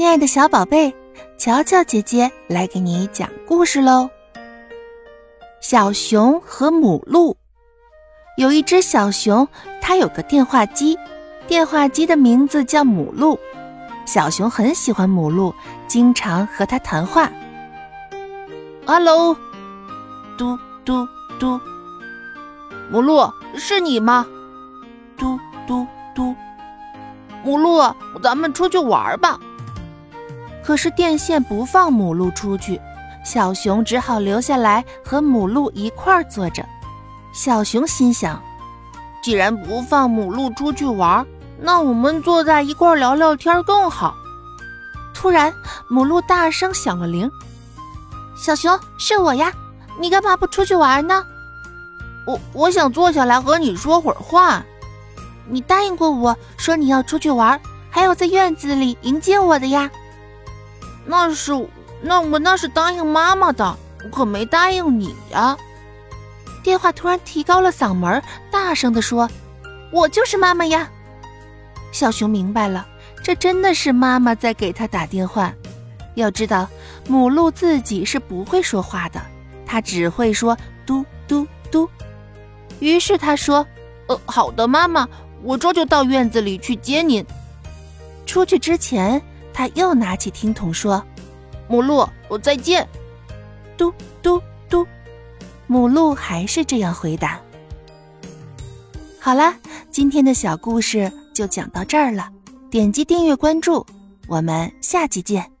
亲爱的小宝贝，乔乔姐姐来给你讲故事喽。小熊和母鹿，有一只小熊，它有个电话机，电话机的名字叫母鹿。小熊很喜欢母鹿，经常和它谈话。Hello，嘟嘟嘟，母鹿是你吗？嘟嘟嘟，母鹿，咱们出去玩吧。可是电线不放母鹿出去，小熊只好留下来和母鹿一块儿坐着。小熊心想，既然不放母鹿出去玩，那我们坐在一块儿聊聊天更好。突然，母鹿大声响了铃：“小熊，是我呀，你干嘛不出去玩呢？”“我我想坐下来和你说会儿话。”“你答应过我说你要出去玩，还要在院子里迎接我的呀。”那是那我那是答应妈妈的，我可没答应你呀。电话突然提高了嗓门，大声地说：“我就是妈妈呀！”小熊明白了，这真的是妈妈在给他打电话。要知道，母鹿自己是不会说话的，它只会说“嘟嘟嘟”。于是他说：“呃，好的，妈妈，我这就到院子里去接您。”出去之前。他又拿起听筒说：“母鹿，我再见。”嘟嘟嘟，母鹿还是这样回答。好啦，今天的小故事就讲到这儿了。点击订阅关注，我们下期见。